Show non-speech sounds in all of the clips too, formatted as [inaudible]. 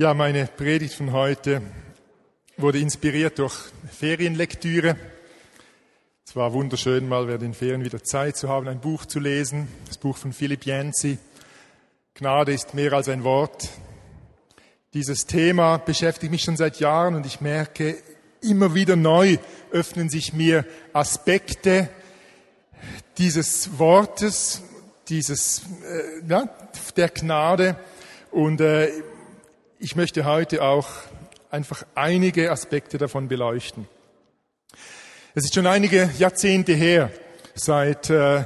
Ja, meine Predigt von heute wurde inspiriert durch Ferienlektüre. Es war wunderschön, mal während den Ferien wieder Zeit zu haben, ein Buch zu lesen. Das Buch von Philipp Yancey. Gnade ist mehr als ein Wort. Dieses Thema beschäftigt mich schon seit Jahren und ich merke, immer wieder neu öffnen sich mir Aspekte dieses Wortes, dieses, äh, ja, der Gnade. Und äh, ich möchte heute auch einfach einige Aspekte davon beleuchten. Es ist schon einige Jahrzehnte her, seit äh,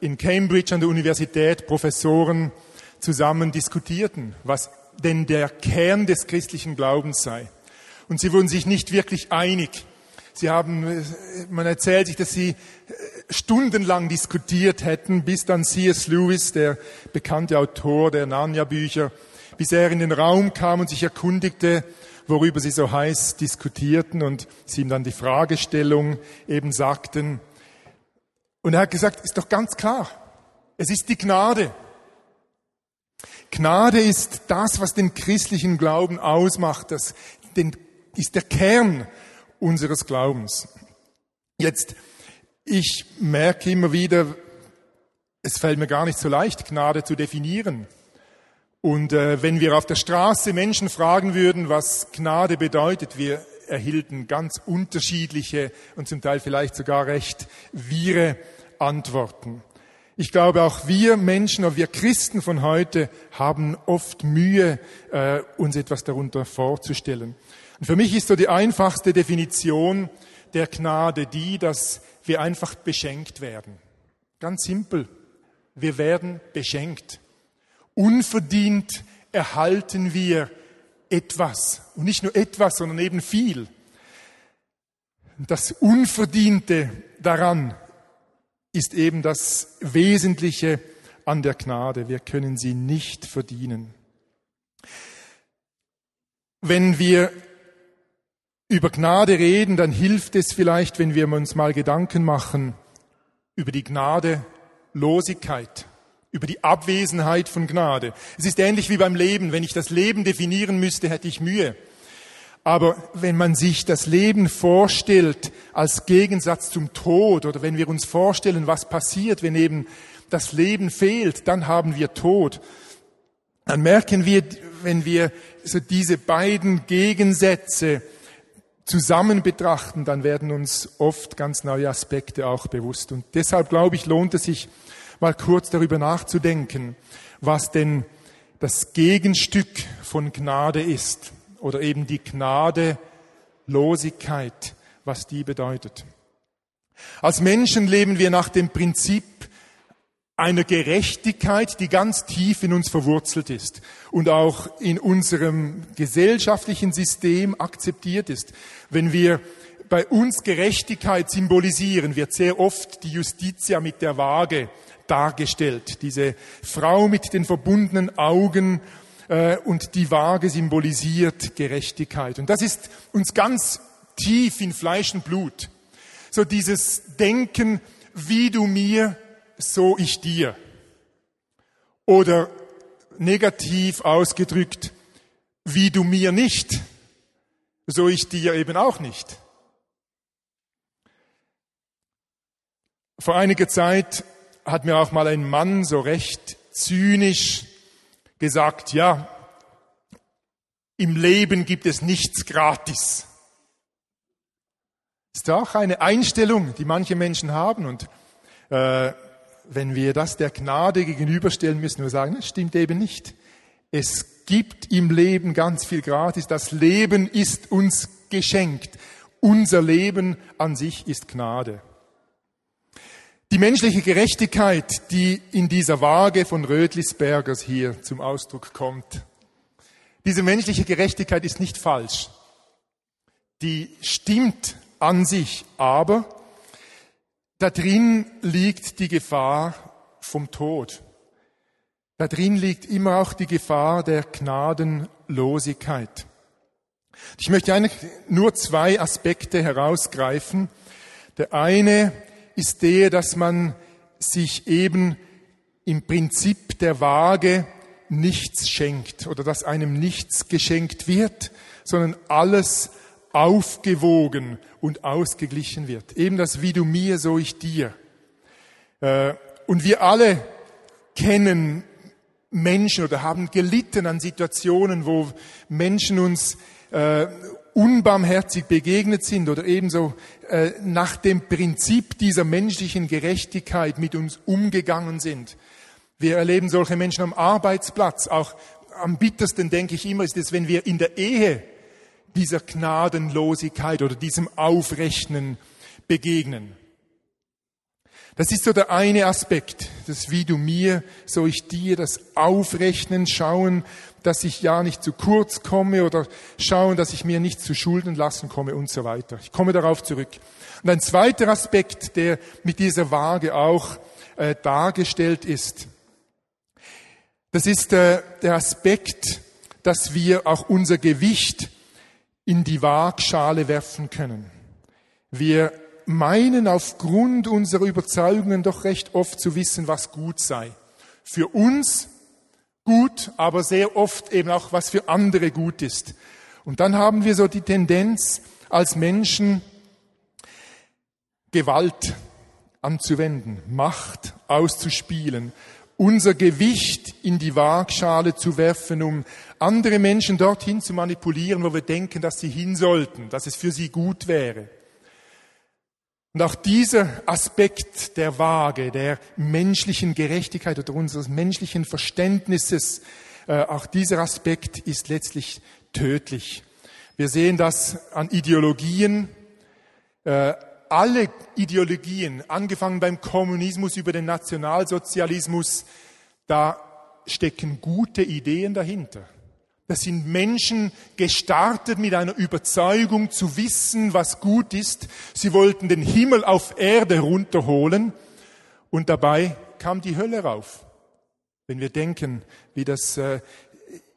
in Cambridge an der Universität Professoren zusammen diskutierten, was denn der Kern des christlichen Glaubens sei. Und sie wurden sich nicht wirklich einig. Sie haben, äh, man erzählt sich, dass sie äh, stundenlang diskutiert hätten, bis dann C.S. Lewis, der bekannte Autor der Narnia-Bücher, bis er in den Raum kam und sich erkundigte, worüber sie so heiß diskutierten und sie ihm dann die Fragestellung eben sagten. Und er hat gesagt, ist doch ganz klar, es ist die Gnade. Gnade ist das, was den christlichen Glauben ausmacht, das ist der Kern unseres Glaubens. Jetzt, ich merke immer wieder, es fällt mir gar nicht so leicht, Gnade zu definieren. Und äh, wenn wir auf der Straße Menschen fragen würden, was Gnade bedeutet, wir erhielten ganz unterschiedliche und zum Teil vielleicht sogar recht wirre Antworten. Ich glaube, auch wir Menschen, auch wir Christen von heute haben oft Mühe, äh, uns etwas darunter vorzustellen. Und für mich ist so die einfachste Definition der Gnade die, dass wir einfach beschenkt werden. Ganz simpel. Wir werden beschenkt. Unverdient erhalten wir etwas. Und nicht nur etwas, sondern eben viel. Das Unverdiente daran ist eben das Wesentliche an der Gnade. Wir können sie nicht verdienen. Wenn wir über Gnade reden, dann hilft es vielleicht, wenn wir uns mal Gedanken machen über die Gnadelosigkeit über die Abwesenheit von Gnade. Es ist ähnlich wie beim Leben. Wenn ich das Leben definieren müsste, hätte ich Mühe. Aber wenn man sich das Leben vorstellt als Gegensatz zum Tod oder wenn wir uns vorstellen, was passiert, wenn eben das Leben fehlt, dann haben wir Tod. Dann merken wir, wenn wir so diese beiden Gegensätze zusammen betrachten, dann werden uns oft ganz neue Aspekte auch bewusst. Und deshalb glaube ich, lohnt es sich, mal kurz darüber nachzudenken, was denn das Gegenstück von Gnade ist oder eben die Gnadelosigkeit, was die bedeutet. Als Menschen leben wir nach dem Prinzip einer Gerechtigkeit, die ganz tief in uns verwurzelt ist und auch in unserem gesellschaftlichen System akzeptiert ist. Wenn wir bei uns Gerechtigkeit symbolisieren, wird sehr oft die Justitia mit der Waage dargestellt. Diese Frau mit den verbundenen Augen äh, und die Waage symbolisiert Gerechtigkeit. Und das ist uns ganz tief in Fleisch und Blut. So dieses Denken, wie du mir, so ich dir. Oder negativ ausgedrückt, wie du mir nicht, so ich dir eben auch nicht. Vor einiger Zeit hat mir auch mal ein Mann so recht zynisch gesagt, ja, im Leben gibt es nichts gratis. Ist auch eine Einstellung, die manche Menschen haben. Und äh, wenn wir das der Gnade gegenüberstellen, müssen wir sagen, das stimmt eben nicht. Es gibt im Leben ganz viel gratis. Das Leben ist uns geschenkt. Unser Leben an sich ist Gnade. Die menschliche Gerechtigkeit, die in dieser Waage von Rödlisbergers hier zum Ausdruck kommt, diese menschliche Gerechtigkeit ist nicht falsch. Die stimmt an sich, aber da drin liegt die Gefahr vom Tod. Da drin liegt immer auch die Gefahr der Gnadenlosigkeit. Ich möchte eigentlich nur zwei Aspekte herausgreifen. Der eine ist der, dass man sich eben im Prinzip der Waage nichts schenkt oder dass einem nichts geschenkt wird, sondern alles aufgewogen und ausgeglichen wird. Eben das wie du mir, so ich dir. Äh, und wir alle kennen Menschen oder haben gelitten an Situationen, wo Menschen uns äh, unbarmherzig begegnet sind oder ebenso äh, nach dem Prinzip dieser menschlichen Gerechtigkeit mit uns umgegangen sind. Wir erleben solche Menschen am Arbeitsplatz. Auch am bittersten, denke ich immer, ist es, wenn wir in der Ehe dieser Gnadenlosigkeit oder diesem Aufrechnen begegnen. Das ist so der eine Aspekt, das wie du mir, so ich dir, das Aufrechnen, schauen, dass ich ja nicht zu kurz komme oder schauen, dass ich mir nicht zu Schulden lassen komme und so weiter. Ich komme darauf zurück. Und ein zweiter Aspekt, der mit dieser Waage auch äh, dargestellt ist, das ist äh, der Aspekt, dass wir auch unser Gewicht in die Waagschale werfen können. Wir meinen aufgrund unserer Überzeugungen doch recht oft zu wissen, was gut sei. Für uns gut, aber sehr oft eben auch, was für andere gut ist. Und dann haben wir so die Tendenz, als Menschen Gewalt anzuwenden, Macht auszuspielen, unser Gewicht in die Waagschale zu werfen, um andere Menschen dorthin zu manipulieren, wo wir denken, dass sie hin sollten, dass es für sie gut wäre. Und auch dieser Aspekt der Waage, der menschlichen Gerechtigkeit oder unseres menschlichen Verständnisses, äh, auch dieser Aspekt ist letztlich tödlich. Wir sehen das an Ideologien. Äh, alle Ideologien, angefangen beim Kommunismus über den Nationalsozialismus, da stecken gute Ideen dahinter. Das sind Menschen gestartet mit einer Überzeugung zu wissen, was gut ist. Sie wollten den Himmel auf Erde runterholen und dabei kam die Hölle rauf. Wenn wir denken, wie das äh,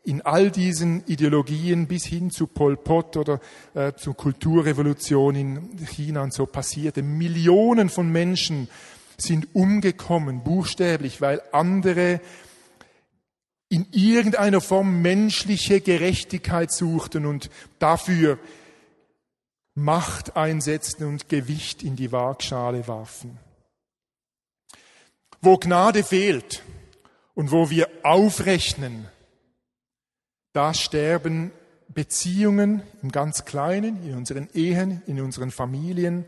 in all diesen Ideologien bis hin zu Pol Pot oder äh, zur Kulturrevolution in China und so passierte, Millionen von Menschen sind umgekommen, buchstäblich, weil andere in irgendeiner Form menschliche Gerechtigkeit suchten und dafür Macht einsetzten und Gewicht in die Waagschale warfen. Wo Gnade fehlt und wo wir aufrechnen, da sterben Beziehungen im ganz Kleinen, in unseren Ehen, in unseren Familien,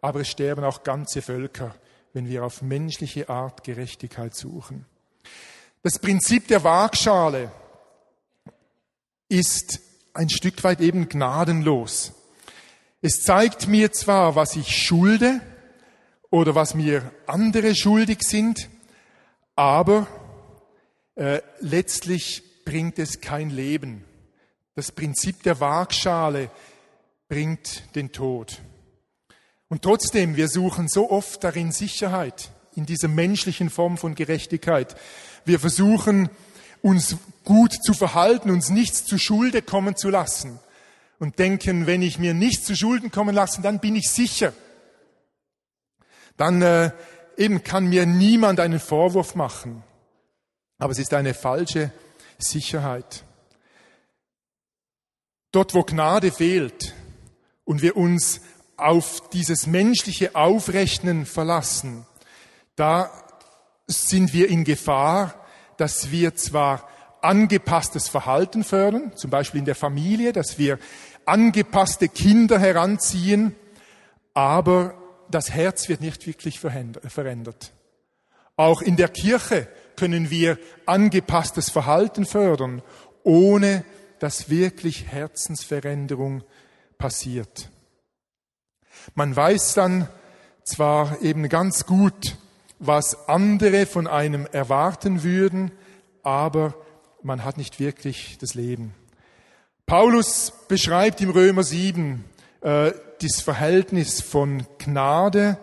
aber es sterben auch ganze Völker, wenn wir auf menschliche Art Gerechtigkeit suchen. Das Prinzip der Waagschale ist ein Stück weit eben gnadenlos. Es zeigt mir zwar, was ich schulde oder was mir andere schuldig sind, aber äh, letztlich bringt es kein Leben. Das Prinzip der Waagschale bringt den Tod. Und trotzdem, wir suchen so oft darin Sicherheit, in dieser menschlichen Form von Gerechtigkeit. Wir versuchen, uns gut zu verhalten, uns nichts zu Schulde kommen zu lassen und denken, wenn ich mir nichts zu Schulden kommen lasse, dann bin ich sicher. Dann äh, eben kann mir niemand einen Vorwurf machen. Aber es ist eine falsche Sicherheit. Dort, wo Gnade fehlt und wir uns auf dieses menschliche Aufrechnen verlassen, da sind wir in Gefahr, dass wir zwar angepasstes Verhalten fördern, zum Beispiel in der Familie, dass wir angepasste Kinder heranziehen, aber das Herz wird nicht wirklich verändert. Auch in der Kirche können wir angepasstes Verhalten fördern, ohne dass wirklich Herzensveränderung passiert. Man weiß dann zwar eben ganz gut, was andere von einem erwarten würden, aber man hat nicht wirklich das Leben. Paulus beschreibt im Römer 7 äh, das Verhältnis von Gnade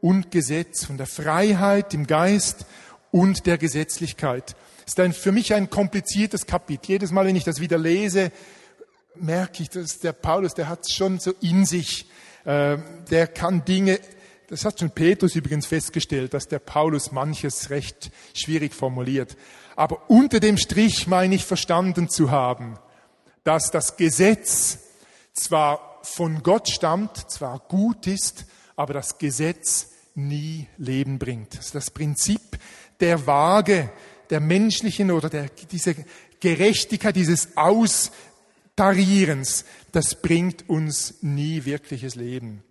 und Gesetz, von der Freiheit im Geist und der Gesetzlichkeit. Das ist ein, für mich ein kompliziertes Kapitel. Jedes Mal, wenn ich das wieder lese, merke ich, dass der Paulus, der hat es schon so in sich. Äh, der kann Dinge das hat schon Petrus übrigens festgestellt, dass der Paulus manches recht schwierig formuliert. Aber unter dem Strich meine ich verstanden zu haben, dass das Gesetz zwar von Gott stammt, zwar gut ist, aber das Gesetz nie Leben bringt. Das, das Prinzip der Waage, der menschlichen oder der, diese Gerechtigkeit, dieses Austarierens, das bringt uns nie wirkliches Leben.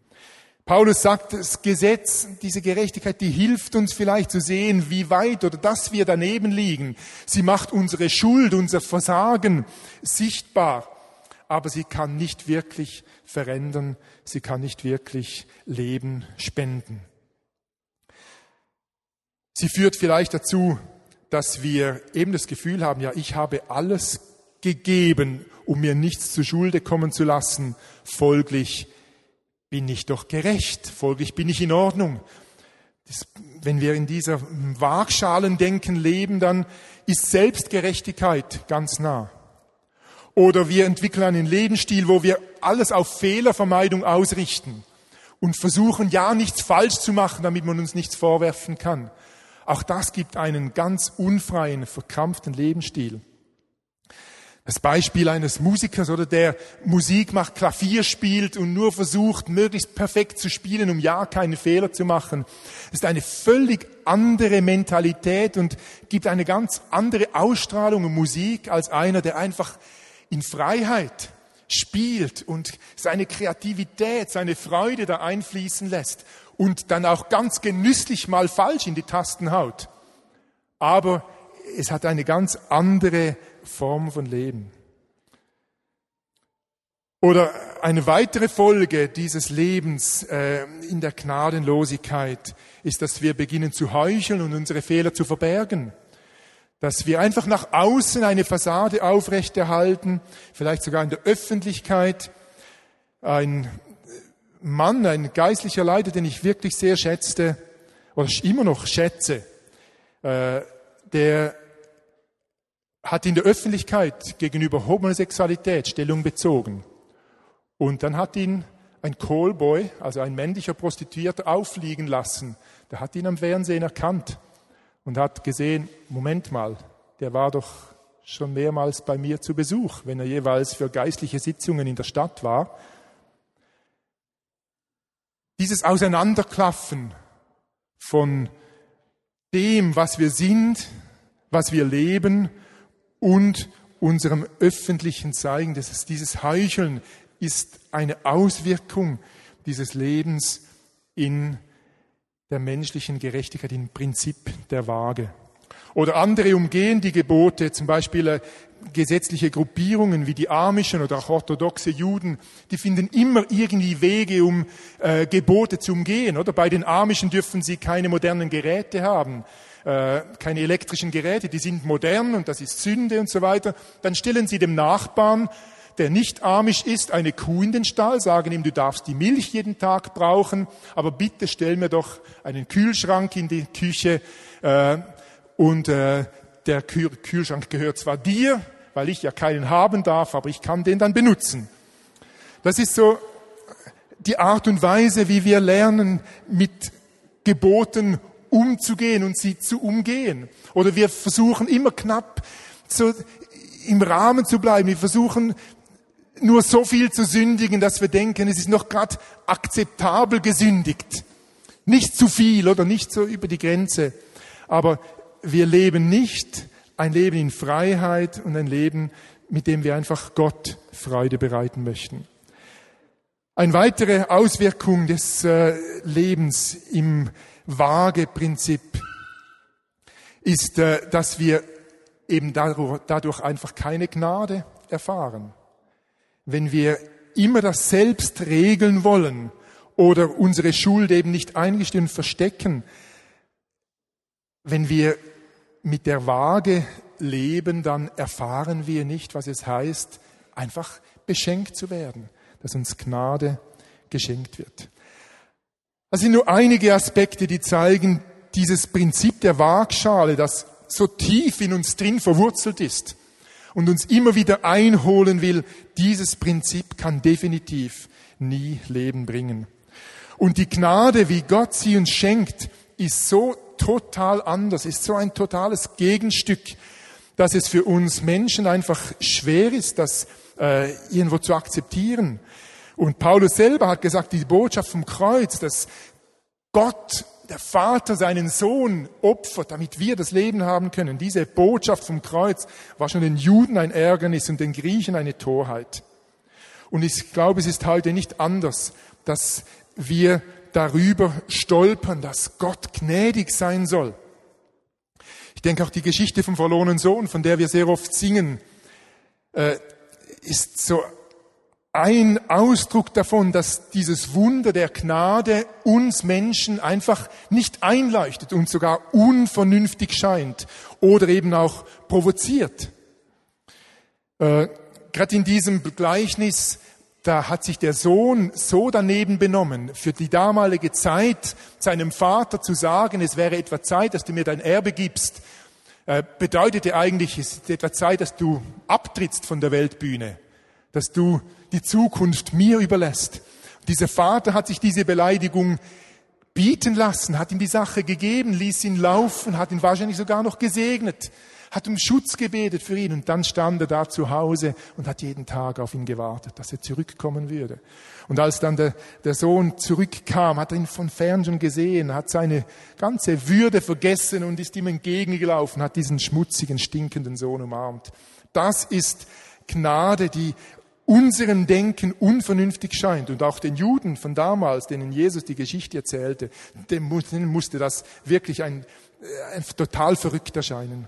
Paulus sagt, das Gesetz, diese Gerechtigkeit, die hilft uns vielleicht zu sehen, wie weit oder dass wir daneben liegen. Sie macht unsere Schuld, unser Versagen sichtbar, aber sie kann nicht wirklich verändern, sie kann nicht wirklich Leben spenden. Sie führt vielleicht dazu, dass wir eben das Gefühl haben, ja, ich habe alles gegeben, um mir nichts zu Schulde kommen zu lassen, folglich bin ich doch gerecht, folglich bin ich in Ordnung. Das, wenn wir in dieser Waagschalendenken leben, dann ist Selbstgerechtigkeit ganz nah. Oder wir entwickeln einen Lebensstil, wo wir alles auf Fehlervermeidung ausrichten und versuchen, ja nichts falsch zu machen, damit man uns nichts vorwerfen kann. Auch das gibt einen ganz unfreien, verkrampften Lebensstil. Das Beispiel eines Musikers oder der Musik macht, Klavier spielt und nur versucht, möglichst perfekt zu spielen, um ja keine Fehler zu machen, ist eine völlig andere Mentalität und gibt eine ganz andere Ausstrahlung in Musik als einer, der einfach in Freiheit spielt und seine Kreativität, seine Freude da einfließen lässt und dann auch ganz genüsslich mal falsch in die Tasten haut. Aber es hat eine ganz andere Form von Leben. Oder eine weitere Folge dieses Lebens äh, in der Gnadenlosigkeit ist, dass wir beginnen zu heucheln und unsere Fehler zu verbergen. Dass wir einfach nach außen eine Fassade aufrechterhalten, vielleicht sogar in der Öffentlichkeit. Ein Mann, ein geistlicher Leiter, den ich wirklich sehr schätzte, oder immer noch schätze, äh, der hat in der Öffentlichkeit gegenüber Homosexualität Stellung bezogen. Und dann hat ihn ein Callboy, also ein männlicher Prostituierter, auffliegen lassen. Der hat ihn am Fernsehen erkannt und hat gesehen, Moment mal, der war doch schon mehrmals bei mir zu Besuch, wenn er jeweils für geistliche Sitzungen in der Stadt war. Dieses Auseinanderklaffen von dem, was wir sind, was wir leben und unserem öffentlichen Zeigen. Das ist dieses Heucheln ist eine Auswirkung dieses Lebens in der menschlichen Gerechtigkeit, im Prinzip der Waage. Oder andere umgehen die Gebote, zum Beispiel äh, gesetzliche Gruppierungen wie die Amischen oder auch orthodoxe Juden, die finden immer irgendwie Wege, um äh, Gebote zu umgehen. Oder bei den Amischen dürfen sie keine modernen Geräte haben. Äh, keine elektrischen Geräte, die sind modern und das ist Sünde und so weiter, dann stellen sie dem Nachbarn, der nicht amisch ist, eine Kuh in den Stall, sagen ihm, du darfst die Milch jeden Tag brauchen, aber bitte stell mir doch einen Kühlschrank in die Küche äh, und äh, der Kühlschrank gehört zwar dir, weil ich ja keinen haben darf, aber ich kann den dann benutzen. Das ist so die Art und Weise, wie wir lernen, mit Geboten umzugehen und sie zu umgehen. Oder wir versuchen immer knapp so im Rahmen zu bleiben. Wir versuchen nur so viel zu sündigen, dass wir denken, es ist noch gerade akzeptabel gesündigt. Nicht zu viel oder nicht so über die Grenze. Aber wir leben nicht ein Leben in Freiheit und ein Leben, mit dem wir einfach Gott Freude bereiten möchten. Eine weitere Auswirkung des äh, Lebens im Waage-Prinzip ist, äh, dass wir eben dadurch einfach keine Gnade erfahren. Wenn wir immer das selbst regeln wollen oder unsere Schuld eben nicht eingestehen und verstecken, wenn wir mit der Waage leben, dann erfahren wir nicht, was es heißt, einfach beschenkt zu werden, dass uns Gnade geschenkt wird. Das sind nur einige Aspekte, die zeigen dieses Prinzip der Waagschale, das so tief in uns drin verwurzelt ist und uns immer wieder einholen will. Dieses Prinzip kann definitiv nie Leben bringen. Und die Gnade, wie Gott sie uns schenkt, ist so total anders, ist so ein totales Gegenstück dass es für uns Menschen einfach schwer ist, das äh, irgendwo zu akzeptieren. Und Paulus selber hat gesagt, die Botschaft vom Kreuz, dass Gott, der Vater, seinen Sohn opfert, damit wir das Leben haben können. Diese Botschaft vom Kreuz war schon den Juden ein Ärgernis und den Griechen eine Torheit. Und ich glaube, es ist heute nicht anders, dass wir darüber stolpern, dass Gott gnädig sein soll. Ich denke auch die Geschichte vom verlorenen Sohn, von der wir sehr oft singen, äh, ist so ein Ausdruck davon, dass dieses Wunder der Gnade uns Menschen einfach nicht einleuchtet und sogar unvernünftig scheint oder eben auch provoziert. Äh, Gerade in diesem Gleichnis, da hat sich der Sohn so daneben benommen, für die damalige Zeit seinem Vater zu sagen, es wäre etwa Zeit, dass du mir dein Erbe gibst, äh, bedeutete eigentlich, es ist etwa Zeit, dass du abtrittst von der Weltbühne, dass du die Zukunft mir überlässt. Dieser Vater hat sich diese Beleidigung bieten lassen, hat ihm die Sache gegeben, ließ ihn laufen, hat ihn wahrscheinlich sogar noch gesegnet hat um Schutz gebetet für ihn und dann stand er da zu Hause und hat jeden Tag auf ihn gewartet, dass er zurückkommen würde. Und als dann der, der Sohn zurückkam, hat er ihn von fern schon gesehen, hat seine ganze Würde vergessen und ist ihm entgegengelaufen, hat diesen schmutzigen, stinkenden Sohn umarmt. Das ist Gnade, die unserem Denken unvernünftig scheint. Und auch den Juden von damals, denen Jesus die Geschichte erzählte, denen musste das wirklich ein, ein total verrückt erscheinen.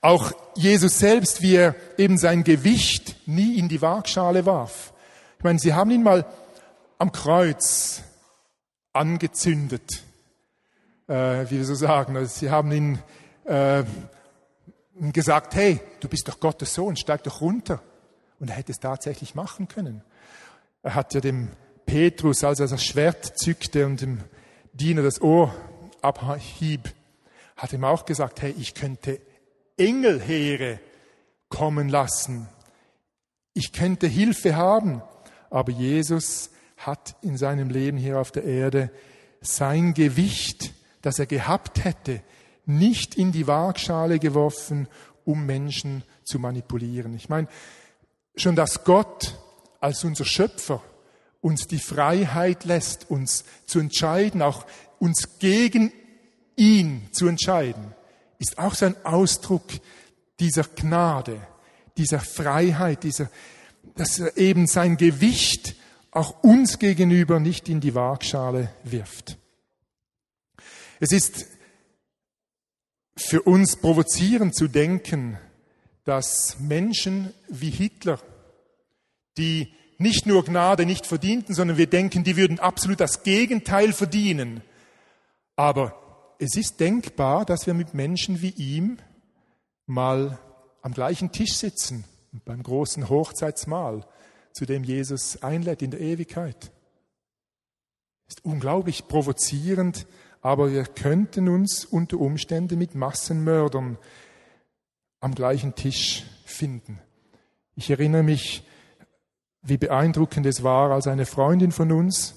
Auch Jesus selbst, wie er eben sein Gewicht nie in die Waagschale warf. Ich meine, sie haben ihn mal am Kreuz angezündet, äh, wie wir so sagen. Also sie haben ihn äh, gesagt, hey, du bist doch Gottes Sohn, steig doch runter. Und er hätte es tatsächlich machen können. Er hat ja dem Petrus, als er das Schwert zückte und dem Diener das Ohr abhieb, hat ihm auch gesagt, hey, ich könnte Engelheere kommen lassen. Ich könnte Hilfe haben, aber Jesus hat in seinem Leben hier auf der Erde sein Gewicht, das er gehabt hätte, nicht in die Waagschale geworfen, um Menschen zu manipulieren. Ich meine, schon dass Gott als unser Schöpfer uns die Freiheit lässt, uns zu entscheiden, auch uns gegen ihn zu entscheiden, ist auch so Ausdruck dieser Gnade, dieser Freiheit, dieser, dass er eben sein Gewicht auch uns gegenüber nicht in die Waagschale wirft. Es ist für uns provozierend zu denken, dass Menschen wie Hitler, die nicht nur Gnade nicht verdienten, sondern wir denken, die würden absolut das Gegenteil verdienen, aber es ist denkbar, dass wir mit Menschen wie ihm mal am gleichen Tisch sitzen, beim großen Hochzeitsmahl, zu dem Jesus einlädt in der Ewigkeit. Ist unglaublich provozierend, aber wir könnten uns unter Umständen mit Massenmördern am gleichen Tisch finden. Ich erinnere mich, wie beeindruckend es war, als eine Freundin von uns,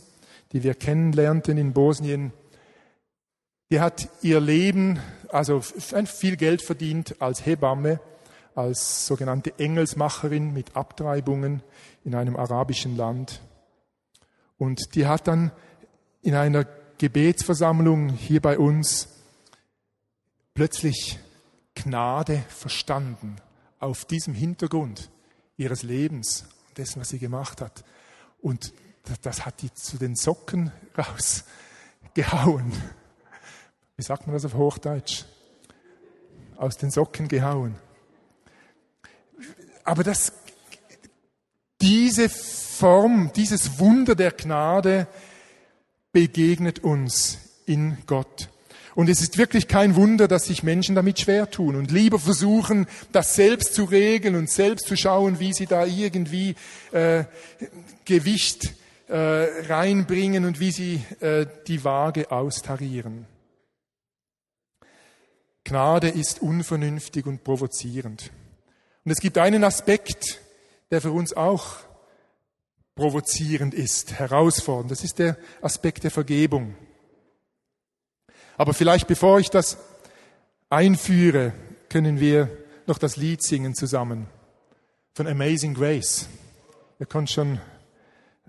die wir kennenlernten in Bosnien, die hat ihr Leben, also viel Geld verdient als Hebamme, als sogenannte Engelsmacherin mit Abtreibungen in einem arabischen Land. Und die hat dann in einer Gebetsversammlung hier bei uns plötzlich Gnade verstanden auf diesem Hintergrund ihres Lebens und dessen, was sie gemacht hat. Und das hat die zu den Socken [laughs] rausgehauen wie sagt man das auf Hochdeutsch? Aus den Socken gehauen. Aber das, diese Form, dieses Wunder der Gnade begegnet uns in Gott. Und es ist wirklich kein Wunder, dass sich Menschen damit schwer tun und lieber versuchen, das selbst zu regeln und selbst zu schauen, wie sie da irgendwie äh, Gewicht äh, reinbringen und wie sie äh, die Waage austarieren. Gnade ist unvernünftig und provozierend. Und es gibt einen Aspekt, der für uns auch provozierend ist, herausfordernd. Das ist der Aspekt der Vergebung. Aber vielleicht bevor ich das einführe, können wir noch das Lied singen zusammen von Amazing Grace. Ihr könnt schon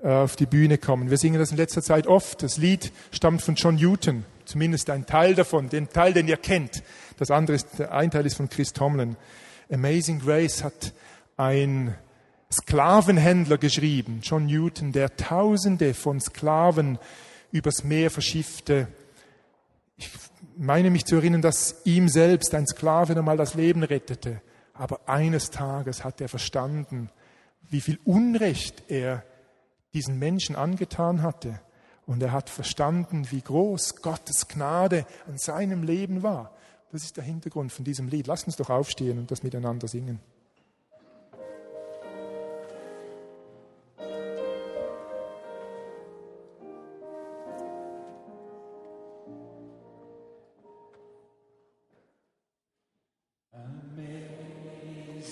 äh, auf die Bühne kommen. Wir singen das in letzter Zeit oft. Das Lied stammt von John Newton, zumindest ein Teil davon, den Teil, den ihr kennt. Das andere ist, ein Teil ist von Chris Tomlin. Amazing Grace hat ein Sklavenhändler geschrieben, John Newton, der Tausende von Sklaven übers Meer verschiffte. Meine mich zu erinnern, dass ihm selbst ein Sklave einmal das Leben rettete. Aber eines Tages hat er verstanden, wie viel Unrecht er diesen Menschen angetan hatte. Und er hat verstanden, wie groß Gottes Gnade an seinem Leben war. Das ist der Hintergrund von diesem Lied. Lasst uns doch aufstehen und das miteinander singen.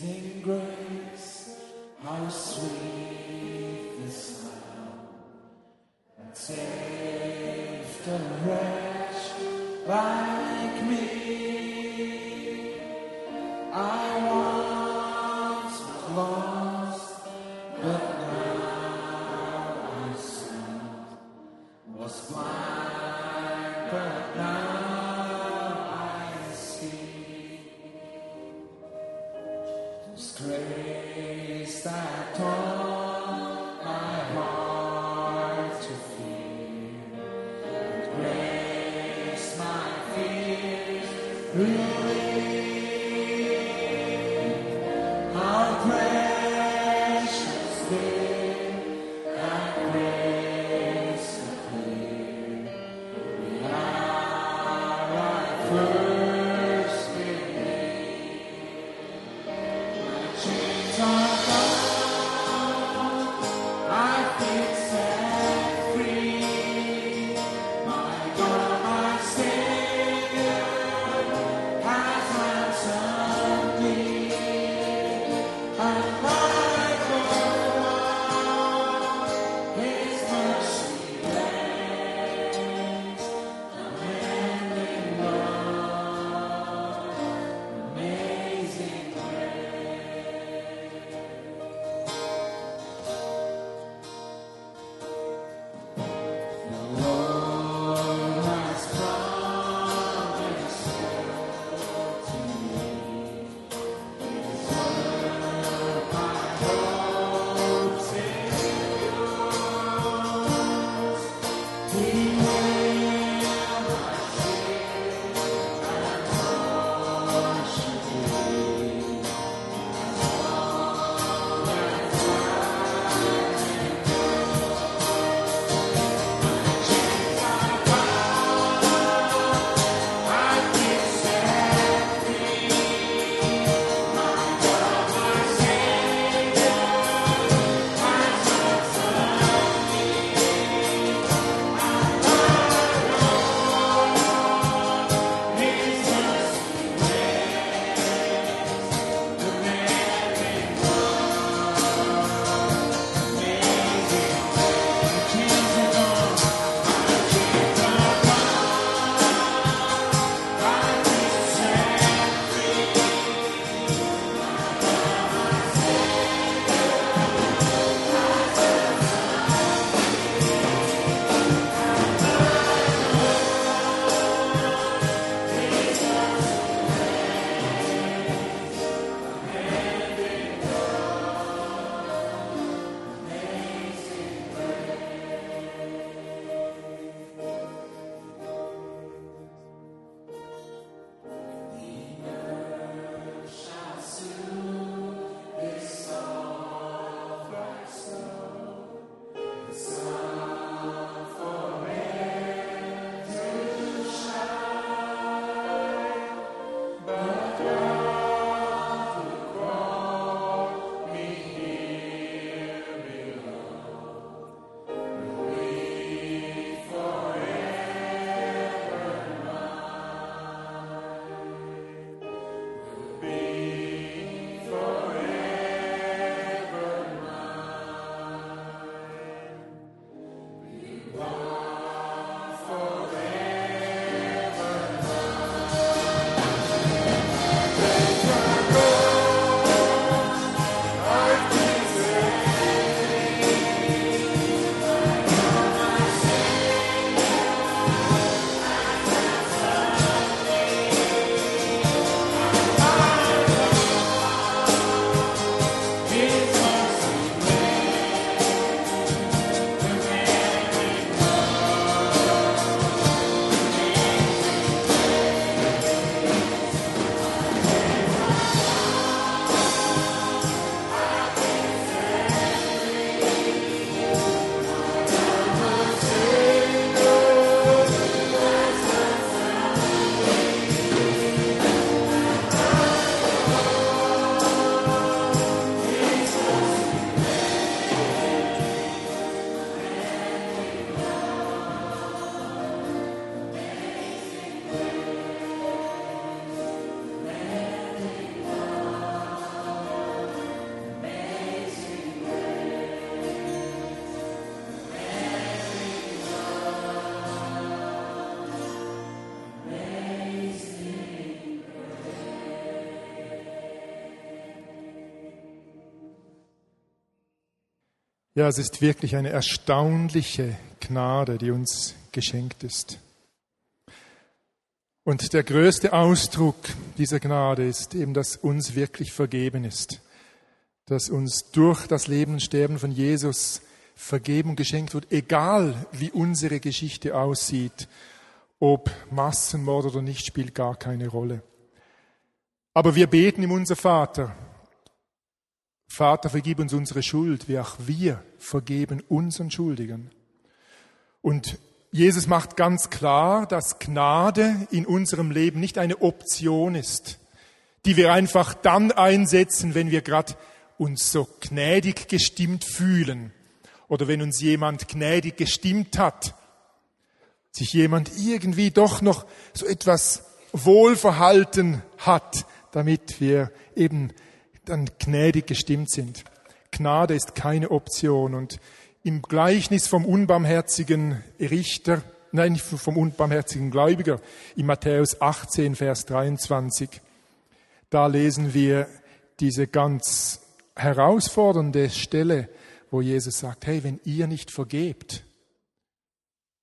Amazing grace, how sweet the sound that saved a wretch like me. Ja, es ist wirklich eine erstaunliche Gnade, die uns geschenkt ist. Und der größte Ausdruck dieser Gnade ist eben, dass uns wirklich vergeben ist, dass uns durch das Leben und Sterben von Jesus Vergebung geschenkt wird, egal wie unsere Geschichte aussieht, ob Massenmord oder nicht, spielt gar keine Rolle. Aber wir beten im Unser Vater, Vater, vergib uns unsere Schuld, wie auch wir vergeben unseren Schuldigen. Und Jesus macht ganz klar, dass Gnade in unserem Leben nicht eine Option ist, die wir einfach dann einsetzen, wenn wir gerade uns so gnädig gestimmt fühlen oder wenn uns jemand gnädig gestimmt hat, sich jemand irgendwie doch noch so etwas Wohlverhalten hat, damit wir eben dann gnädig gestimmt sind. Gnade ist keine Option und im Gleichnis vom unbarmherzigen Richter, nein, vom unbarmherzigen Gläubiger, in Matthäus 18, Vers 23, da lesen wir diese ganz herausfordernde Stelle, wo Jesus sagt, hey, wenn ihr nicht vergebt,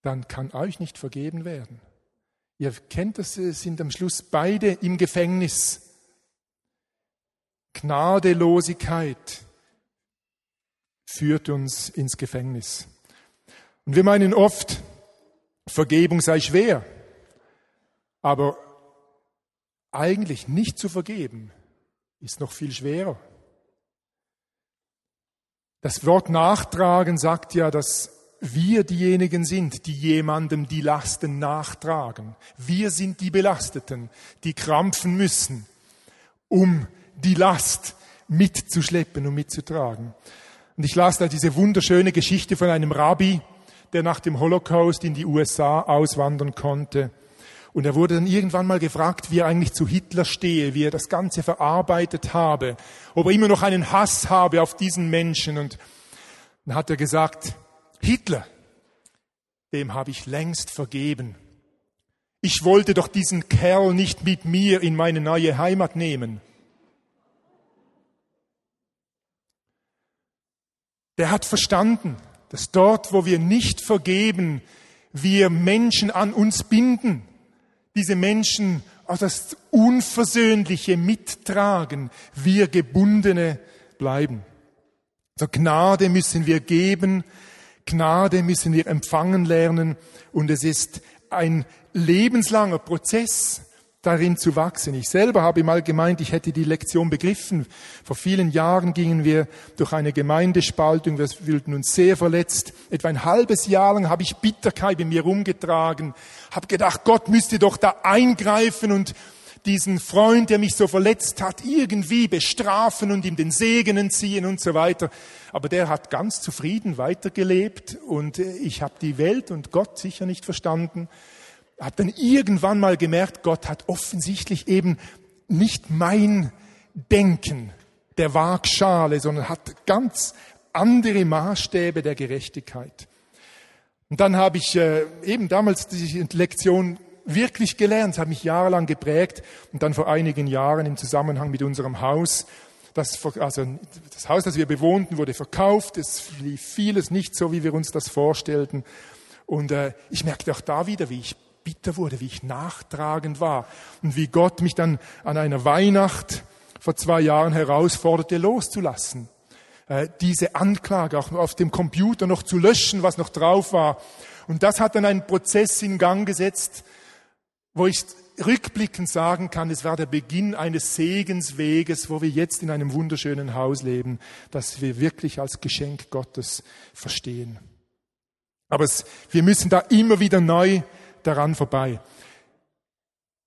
dann kann euch nicht vergeben werden. Ihr kennt das, sind am Schluss beide im Gefängnis. Gnadelosigkeit führt uns ins Gefängnis. Und wir meinen oft, Vergebung sei schwer, aber eigentlich nicht zu vergeben ist noch viel schwerer. Das Wort nachtragen sagt ja, dass wir diejenigen sind, die jemandem die Lasten nachtragen. Wir sind die Belasteten, die krampfen müssen, um die Last mitzuschleppen und mitzutragen. Und ich las da diese wunderschöne Geschichte von einem Rabbi, der nach dem Holocaust in die USA auswandern konnte. Und er wurde dann irgendwann mal gefragt, wie er eigentlich zu Hitler stehe, wie er das Ganze verarbeitet habe, ob er immer noch einen Hass habe auf diesen Menschen. Und dann hat er gesagt, Hitler, dem habe ich längst vergeben. Ich wollte doch diesen Kerl nicht mit mir in meine neue Heimat nehmen. Der hat verstanden, dass dort, wo wir nicht vergeben, wir Menschen an uns binden, diese Menschen auch das Unversöhnliche mittragen, wir Gebundene bleiben. So Gnade müssen wir geben, Gnade müssen wir empfangen lernen und es ist ein lebenslanger Prozess darin zu wachsen. Ich selber habe mal gemeint, ich hätte die Lektion begriffen. Vor vielen Jahren gingen wir durch eine Gemeindespaltung, wir fühlten uns sehr verletzt. Etwa ein halbes Jahr lang habe ich Bitterkeit in mir rumgetragen, habe gedacht, Gott müsste doch da eingreifen und diesen Freund, der mich so verletzt hat, irgendwie bestrafen und ihm den Segen entziehen und so weiter. Aber der hat ganz zufrieden weitergelebt und ich habe die Welt und Gott sicher nicht verstanden habe dann irgendwann mal gemerkt, Gott hat offensichtlich eben nicht mein Denken der Waagschale, sondern hat ganz andere Maßstäbe der Gerechtigkeit. Und dann habe ich äh, eben damals diese Lektion wirklich gelernt, habe mich jahrelang geprägt und dann vor einigen Jahren im Zusammenhang mit unserem Haus, das, also das Haus, das wir bewohnten, wurde verkauft, es lief vieles nicht so, wie wir uns das vorstellten. Und äh, ich merkte auch da wieder, wie ich bitter wurde, wie ich nachtragend war und wie Gott mich dann an einer Weihnacht vor zwei Jahren herausforderte, loszulassen. Äh, diese Anklage auch auf dem Computer noch zu löschen, was noch drauf war. Und das hat dann einen Prozess in Gang gesetzt, wo ich rückblickend sagen kann, es war der Beginn eines Segensweges, wo wir jetzt in einem wunderschönen Haus leben, das wir wirklich als Geschenk Gottes verstehen. Aber es, wir müssen da immer wieder neu daran vorbei.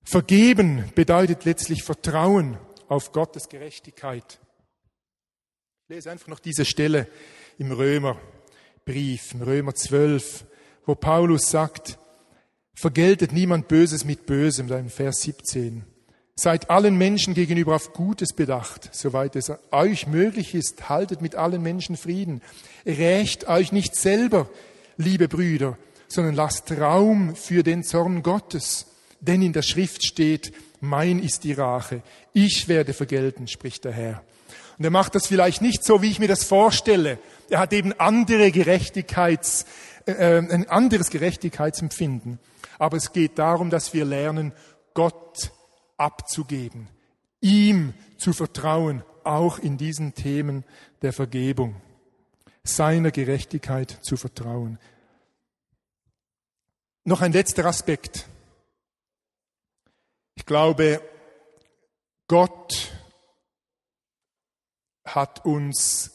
Vergeben bedeutet letztlich Vertrauen auf Gottes Gerechtigkeit. Ich lese einfach noch diese Stelle im Römerbrief, im Römer 12, wo Paulus sagt, vergeltet niemand Böses mit Bösem, da im Vers 17. Seid allen Menschen gegenüber auf Gutes bedacht, soweit es euch möglich ist. Haltet mit allen Menschen Frieden. Rächt euch nicht selber, liebe Brüder, sondern lasst Raum für den Zorn Gottes. Denn in der Schrift steht, mein ist die Rache, ich werde vergelten, spricht der Herr. Und er macht das vielleicht nicht so, wie ich mir das vorstelle. Er hat eben andere Gerechtigkeits, äh, äh ein anderes Gerechtigkeitsempfinden. Aber es geht darum, dass wir lernen, Gott abzugeben, ihm zu vertrauen, auch in diesen Themen der Vergebung, seiner Gerechtigkeit zu vertrauen. Noch ein letzter Aspekt. Ich glaube, Gott hat uns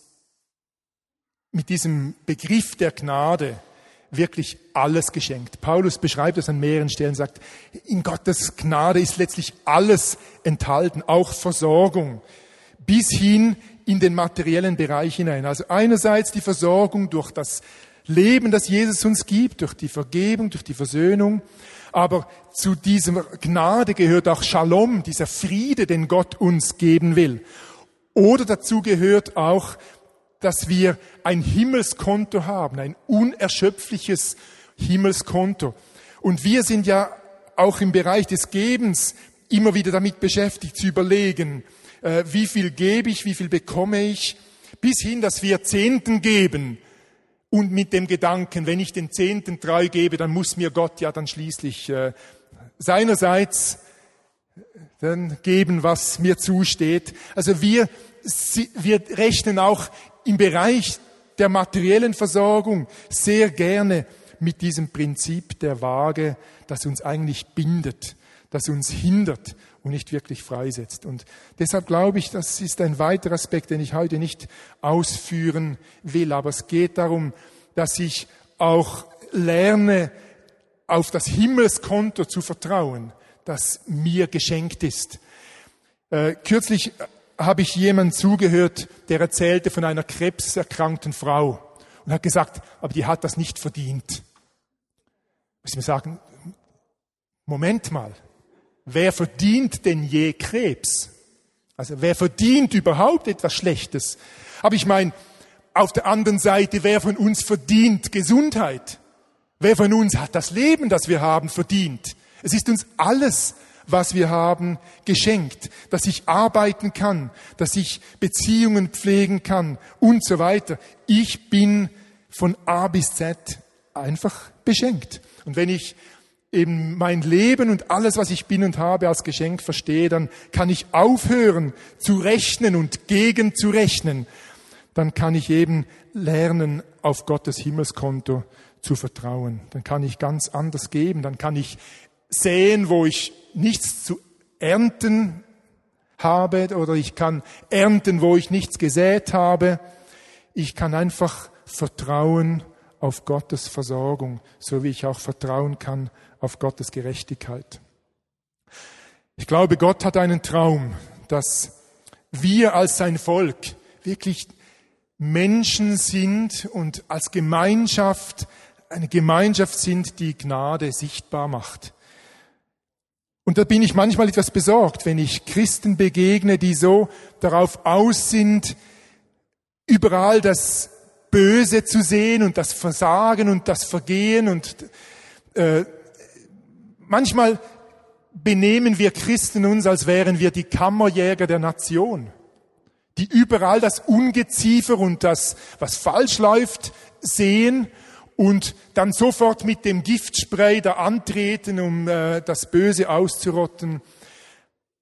mit diesem Begriff der Gnade wirklich alles geschenkt. Paulus beschreibt es an mehreren Stellen, sagt, in Gottes Gnade ist letztlich alles enthalten, auch Versorgung, bis hin in den materiellen Bereich hinein. Also einerseits die Versorgung durch das Leben, das Jesus uns gibt, durch die Vergebung, durch die Versöhnung, aber zu dieser Gnade gehört auch Shalom, dieser Friede, den Gott uns geben will. Oder dazu gehört auch dass wir ein Himmelskonto haben, ein unerschöpfliches Himmelskonto. Und wir sind ja auch im Bereich des Gebens immer wieder damit beschäftigt zu überlegen, äh, wie viel gebe ich, wie viel bekomme ich, bis hin, dass wir Zehnten geben und mit dem Gedanken, wenn ich den Zehnten treu gebe, dann muss mir Gott ja dann schließlich äh, seinerseits äh, dann geben, was mir zusteht. Also wir, wir rechnen auch im Bereich der materiellen Versorgung sehr gerne mit diesem Prinzip der Waage, das uns eigentlich bindet, das uns hindert und nicht wirklich freisetzt. Und deshalb glaube ich, das ist ein weiterer Aspekt, den ich heute nicht ausführen will. Aber es geht darum, dass ich auch lerne, auf das Himmelskonto zu vertrauen, das mir geschenkt ist. Äh, kürzlich habe ich jemand zugehört, der erzählte von einer krebserkrankten Frau und hat gesagt, aber die hat das nicht verdient. Muss ich mir sagen, Moment mal, wer verdient denn je Krebs? Also wer verdient überhaupt etwas Schlechtes? Aber ich meine, auf der anderen Seite, wer von uns verdient Gesundheit? Wer von uns hat das Leben, das wir haben, verdient? Es ist uns alles was wir haben, geschenkt, dass ich arbeiten kann, dass ich Beziehungen pflegen kann und so weiter. Ich bin von A bis Z einfach beschenkt. Und wenn ich eben mein Leben und alles, was ich bin und habe, als Geschenk verstehe, dann kann ich aufhören zu rechnen und gegen zu rechnen. Dann kann ich eben lernen, auf Gottes Himmelskonto zu vertrauen. Dann kann ich ganz anders geben. Dann kann ich sehen, wo ich nichts zu ernten habe oder ich kann ernten, wo ich nichts gesät habe. Ich kann einfach vertrauen auf Gottes Versorgung, so wie ich auch vertrauen kann auf Gottes Gerechtigkeit. Ich glaube, Gott hat einen Traum, dass wir als sein Volk wirklich Menschen sind und als Gemeinschaft eine Gemeinschaft sind, die Gnade sichtbar macht. Und da bin ich manchmal etwas besorgt, wenn ich Christen begegne, die so darauf aus sind, überall das Böse zu sehen und das Versagen und das Vergehen und äh, manchmal benehmen wir Christen uns, als wären wir die Kammerjäger der Nation, die überall das Ungeziefer und das, was falsch läuft, sehen und dann sofort mit dem Giftspray da antreten, um äh, das Böse auszurotten.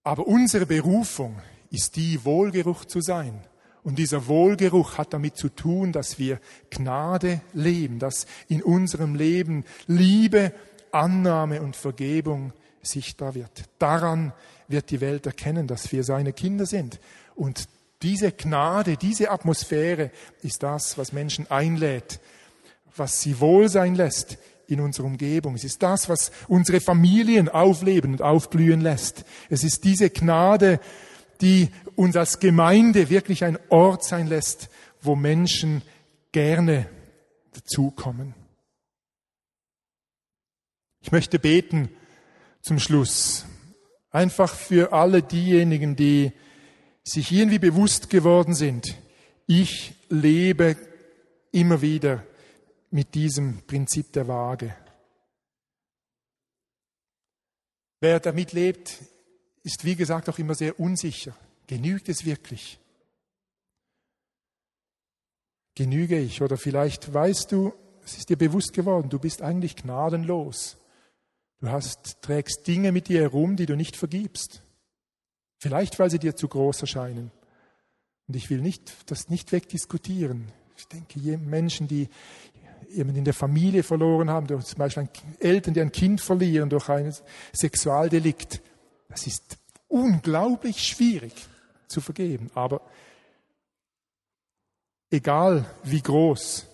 Aber unsere Berufung ist die, Wohlgeruch zu sein. Und dieser Wohlgeruch hat damit zu tun, dass wir Gnade leben, dass in unserem Leben Liebe, Annahme und Vergebung sichtbar wird. Daran wird die Welt erkennen, dass wir seine Kinder sind. Und diese Gnade, diese Atmosphäre ist das, was Menschen einlädt, was sie wohl sein lässt in unserer Umgebung. Es ist das, was unsere Familien aufleben und aufblühen lässt. Es ist diese Gnade, die uns als Gemeinde wirklich ein Ort sein lässt, wo Menschen gerne dazukommen. Ich möchte beten zum Schluss. Einfach für alle diejenigen, die sich irgendwie bewusst geworden sind. Ich lebe immer wieder mit diesem Prinzip der Waage. Wer damit lebt, ist wie gesagt auch immer sehr unsicher. Genügt es wirklich? genüge ich? Oder vielleicht weißt du, es ist dir bewusst geworden, du bist eigentlich gnadenlos. Du hast, trägst Dinge mit dir herum, die du nicht vergibst. Vielleicht, weil sie dir zu groß erscheinen. Und ich will nicht, das nicht wegdiskutieren. Ich denke, Menschen, die jemand in der Familie verloren haben, zum Beispiel Eltern, die ein Kind verlieren durch ein Sexualdelikt, das ist unglaublich schwierig zu vergeben. Aber egal wie groß,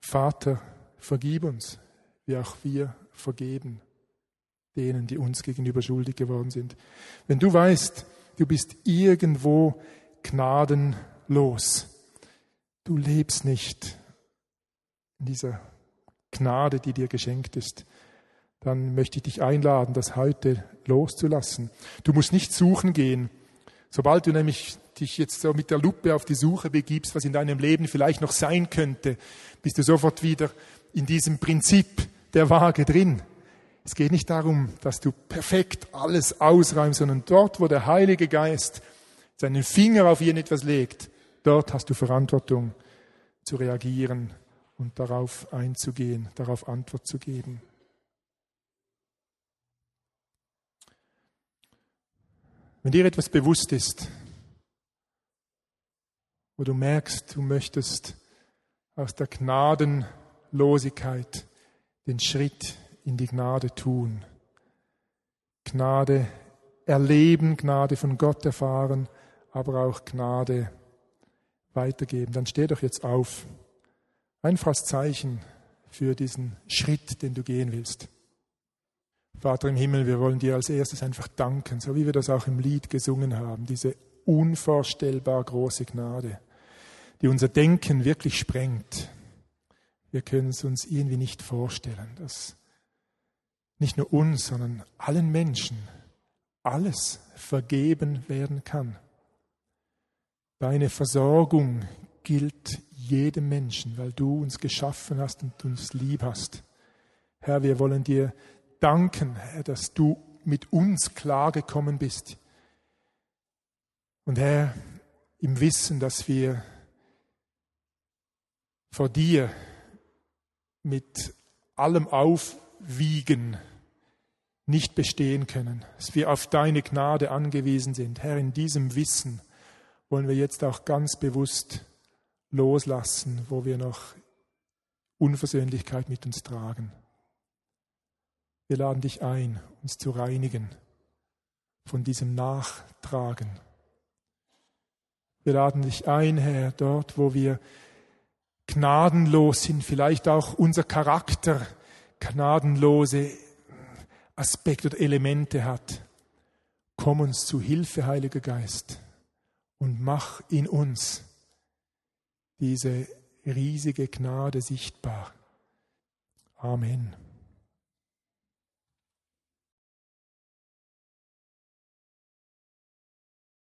Vater, vergib uns, wie auch wir vergeben denen, die uns gegenüber schuldig geworden sind. Wenn du weißt, du bist irgendwo gnadenlos, du lebst nicht in dieser Gnade, die dir geschenkt ist, dann möchte ich dich einladen, das heute loszulassen. Du musst nicht suchen gehen. Sobald du nämlich dich jetzt so mit der Lupe auf die Suche begibst, was in deinem Leben vielleicht noch sein könnte, bist du sofort wieder in diesem Prinzip der Waage drin. Es geht nicht darum, dass du perfekt alles ausräumst, sondern dort, wo der Heilige Geist seinen Finger auf irgendetwas legt, dort hast du Verantwortung zu reagieren und darauf einzugehen, darauf Antwort zu geben. Wenn dir etwas bewusst ist, wo du merkst, du möchtest aus der Gnadenlosigkeit den Schritt in die Gnade tun. Gnade erleben, Gnade von Gott erfahren, aber auch Gnade weitergeben. Dann steh doch jetzt auf. Einfach als Zeichen für diesen Schritt, den du gehen willst. Vater im Himmel, wir wollen dir als erstes einfach danken, so wie wir das auch im Lied gesungen haben, diese unvorstellbar große Gnade, die unser Denken wirklich sprengt. Wir können es uns irgendwie nicht vorstellen, dass nicht nur uns, sondern allen Menschen alles vergeben werden kann. Deine Versorgung gilt jedem Menschen, weil du uns geschaffen hast und uns lieb hast. Herr, wir wollen dir danken, Herr, dass du mit uns klargekommen bist. Und Herr, im Wissen, dass wir vor dir mit allem Aufwiegen nicht bestehen können, dass wir auf deine Gnade angewiesen sind. Herr, in diesem Wissen wollen wir jetzt auch ganz bewusst loslassen, wo wir noch Unversöhnlichkeit mit uns tragen. Wir laden dich ein, uns zu reinigen von diesem Nachtragen. Wir laden dich ein, Herr, dort, wo wir gnadenlos sind, vielleicht auch unser Charakter gnadenlose Aspekte oder Elemente hat. Komm uns zu Hilfe, Heiliger Geist, und mach in uns diese riesige Gnade sichtbar. Amen.